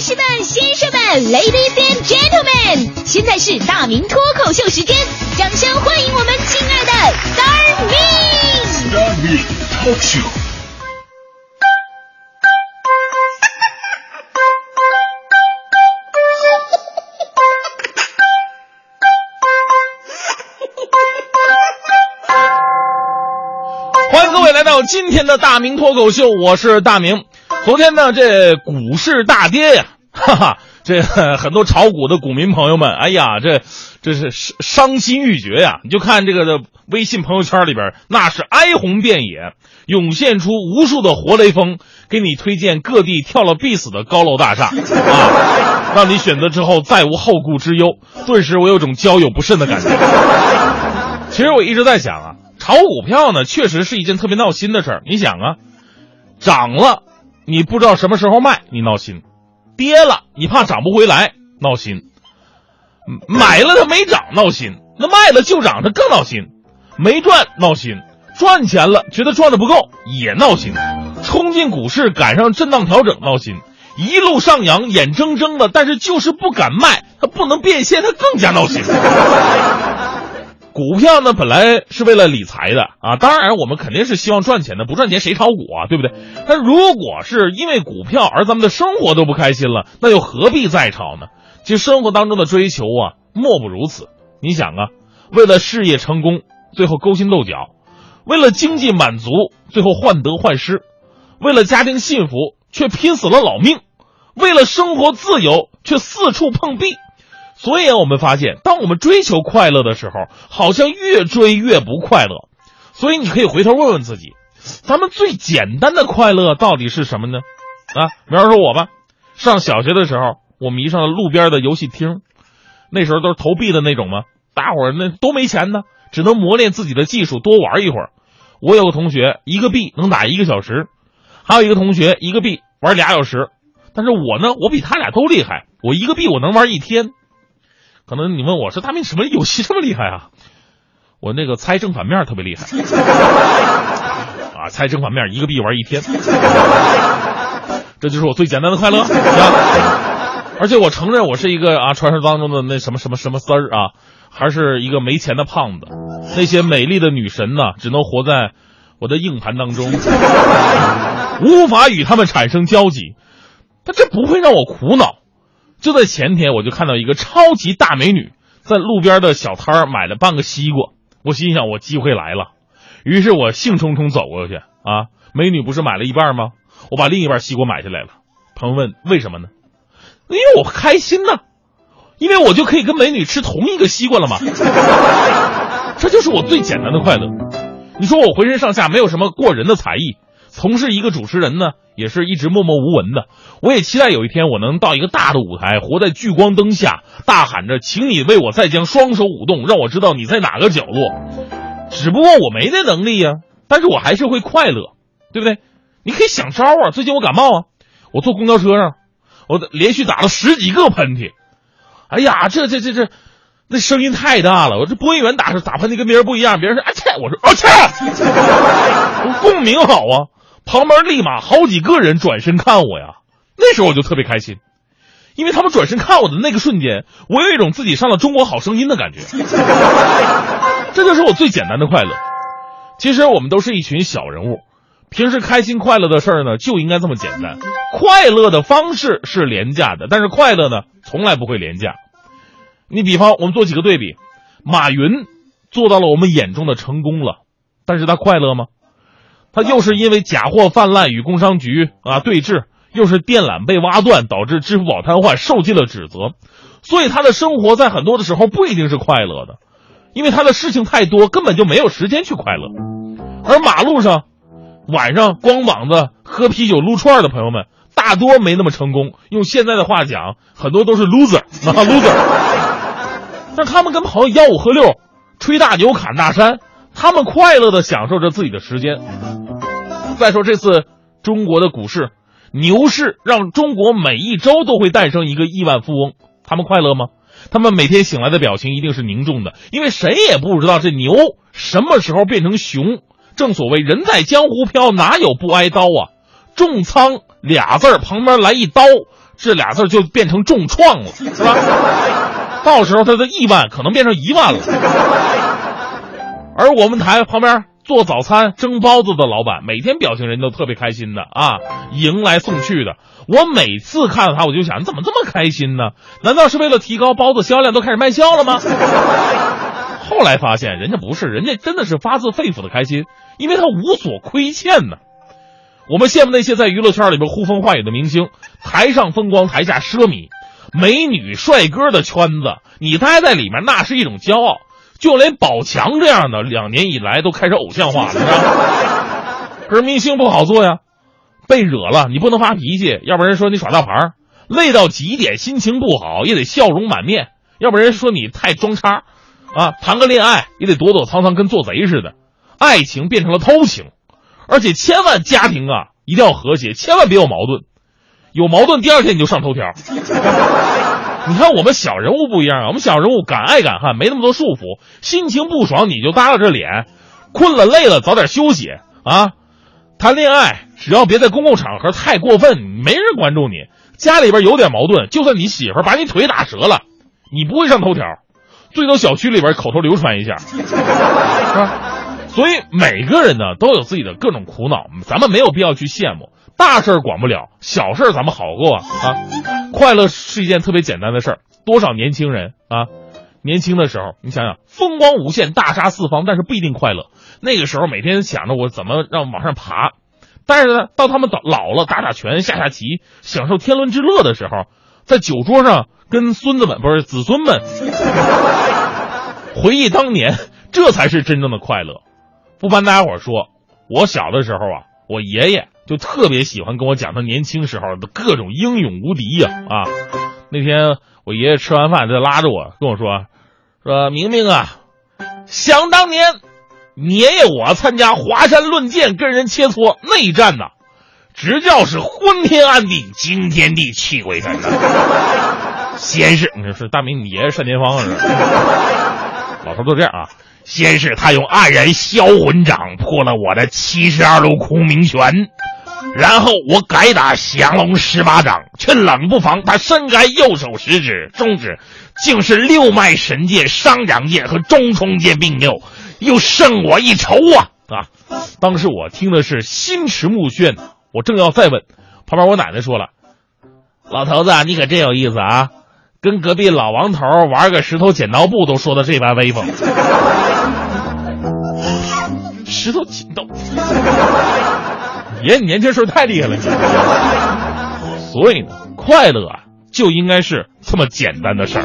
女士们、先生们，Ladies and Gentlemen，现在是大明脱口秀时间，掌声欢迎我们亲爱的 Star Me！Star Me Talk Show。欢迎各位来到今天的大明脱口秀，我是大明。昨天呢，这股市大跌呀，哈哈，这很多炒股的股民朋友们，哎呀，这这是伤伤心欲绝呀！你就看这个的微信朋友圈里边，那是哀鸿遍野，涌现出无数的活雷锋，给你推荐各地跳了必死的高楼大厦 啊，让你选择之后再无后顾之忧。顿时我有种交友不慎的感觉。其实我一直在想啊。炒股票呢，确实是一件特别闹心的事儿。你想啊，涨了，你不知道什么时候卖，你闹心；跌了，你怕涨不回来，闹心；买了它没涨，闹心；那卖了就涨，它更闹心；没赚，闹心；赚钱了，觉得赚的不够，也闹心；冲进股市赶上震荡调整，闹心；一路上扬，眼睁睁的，但是就是不敢卖，它不能变现，它更加闹心。股票呢，本来是为了理财的啊，当然我们肯定是希望赚钱的，不赚钱谁炒股啊，对不对？但如果是因为股票而咱们的生活都不开心了，那又何必再炒呢？其实生活当中的追求啊，莫不如此。你想啊，为了事业成功，最后勾心斗角；为了经济满足，最后患得患失；为了家庭幸福，却拼死了老命；为了生活自由，却四处碰壁。所以，我们发现，当我们追求快乐的时候，好像越追越不快乐。所以你可以回头问问自己，咱们最简单的快乐到底是什么呢？啊，比方说我吧，上小学的时候，我迷上了路边的游戏厅，那时候都是投币的那种嘛，大伙儿那都没钱呢，只能磨练自己的技术，多玩一会儿。我有个同学一个币能打一个小时，还有一个同学一个币玩俩小时，但是我呢，我比他俩都厉害，我一个币我能玩一天。可能你问我说大明什么游戏这么厉害啊？我那个猜正反面特别厉害 啊！猜正反面一个币玩一天，这就是我最简单的快乐。而且我承认我是一个啊传说当中的那什么什么什么丝儿啊，还是一个没钱的胖子。那些美丽的女神呢，只能活在我的硬盘当中，无法与他们产生交集。但这不会让我苦恼。就在前天，我就看到一个超级大美女在路边的小摊儿买了半个西瓜，我心想我机会来了，于是我兴冲冲走过去啊，美女不是买了一半吗？我把另一半西瓜买下来了。朋友问为什么呢？因为我开心呐，因为我就可以跟美女吃同一个西瓜了嘛，这就是我最简单的快乐。你说我浑身上下没有什么过人的才艺。从事一个主持人呢，也是一直默默无闻的。我也期待有一天我能到一个大的舞台，活在聚光灯下，大喊着“请你为我再将双手舞动，让我知道你在哪个角落”。只不过我没那能力呀，但是我还是会快乐，对不对？你可以想招啊！最近我感冒啊，我坐公交车上，我连续打了十几个喷嚏。哎呀，这这这这，那声音太大了。我这播音员打是打喷嚏跟别人不一样，别人说啊切，我说啊切，共鸣好啊。旁边立马好几个人转身看我呀，那时候我就特别开心，因为他们转身看我的那个瞬间，我有一种自己上了《中国好声音》的感觉，这就是我最简单的快乐。其实我们都是一群小人物，平时开心快乐的事儿呢就应该这么简单。快乐的方式是廉价的，但是快乐呢从来不会廉价。你比方我们做几个对比，马云做到了我们眼中的成功了，但是他快乐吗？他又是因为假货泛滥与工商局啊对峙，又是电缆被挖断导致支付宝瘫痪，受尽了指责，所以他的生活在很多的时候不一定是快乐的，因为他的事情太多，根本就没有时间去快乐。而马路上晚上光膀子喝啤酒撸串的朋友们，大多没那么成功。用现在的话讲，很多都是 loser 啊 loser。但他们跟朋友吆五喝六，吹大牛侃大山。他们快乐的享受着自己的时间。再说这次中国的股市牛市，让中国每一周都会诞生一个亿万富翁，他们快乐吗？他们每天醒来的表情一定是凝重的，因为谁也不知道这牛什么时候变成熊。正所谓人在江湖飘，哪有不挨刀啊？重仓俩字儿旁边来一刀，这俩字就变成重创了，是吧？到时候他的亿万可能变成一万了。而我们台旁边做早餐蒸包子的老板，每天表情人都特别开心的啊，迎来送去的。我每次看到他，我就想，你怎么这么开心呢？难道是为了提高包子销量，都开始卖笑了吗？后来发现，人家不是，人家真的是发自肺腑的开心，因为他无所亏欠呢。我们羡慕那些在娱乐圈里边呼风唤雨的明星，台上风光，台下奢靡，美女帅哥的圈子，你待在里面那是一种骄傲。就连宝强这样的，两年以来都开始偶像化了，是吧？可是明星不好做呀，被惹了你不能发脾气，要不然人说你耍大牌累到极点，心情不好也得笑容满面，要不然人说你太装叉，啊，谈个恋爱也得躲躲藏藏，跟做贼似的，爱情变成了偷情，而且千万家庭啊一定要和谐，千万别有矛盾，有矛盾第二天你就上头条。你看我们小人物不一样啊，我们小人物敢爱敢恨，没那么多束缚，心情不爽你就耷拉着脸，困了累了早点休息啊。谈恋爱只要别在公共场合太过分，没人关注你。家里边有点矛盾，就算你媳妇把你腿打折了，你不会上头条，最多小区里边口头流传一下，是吧？所以每个人呢都有自己的各种苦恼，咱们没有必要去羡慕。大事管不了，小事咱们好过啊啊！快乐是一件特别简单的事儿。多少年轻人啊，年轻的时候，你想想，风光无限，大杀四方，但是不一定快乐。那个时候每天想着我怎么让往上爬，但是呢，到他们老老了，打打拳，下下棋，享受天伦之乐的时候，在酒桌上跟孙子们不是子孙们回忆当年，这才是真正的快乐。不瞒大家伙说，我小的时候啊，我爷爷。就特别喜欢跟我讲他年轻时候的各种英勇无敌呀啊！那天我爷爷吃完饭，他拉着我跟我说：“说明明啊，想当年，爷爷我参加华山论剑，跟人切磋内战呐，直叫是昏天暗地，惊天地泣鬼神呐。先是你说是大明，你爷爷单田芳是？老头都这样啊。先是他用黯然销魂掌破了我的七十二路空明拳。”然后我改打降龙十八掌，却冷不防他伸开右手食指、中指，竟是六脉神剑、商掌剑和中冲剑并用，又胜我一筹啊！啊！当时我听的是心驰目眩，我正要再问，旁边我奶奶说了：“老头子，你可真有意思啊，跟隔壁老王头玩个石头剪刀布都说的这般威风。” 石头剪刀。爷，你年轻时候太厉害了，所以呢，快乐啊就应该是这么简单的事儿。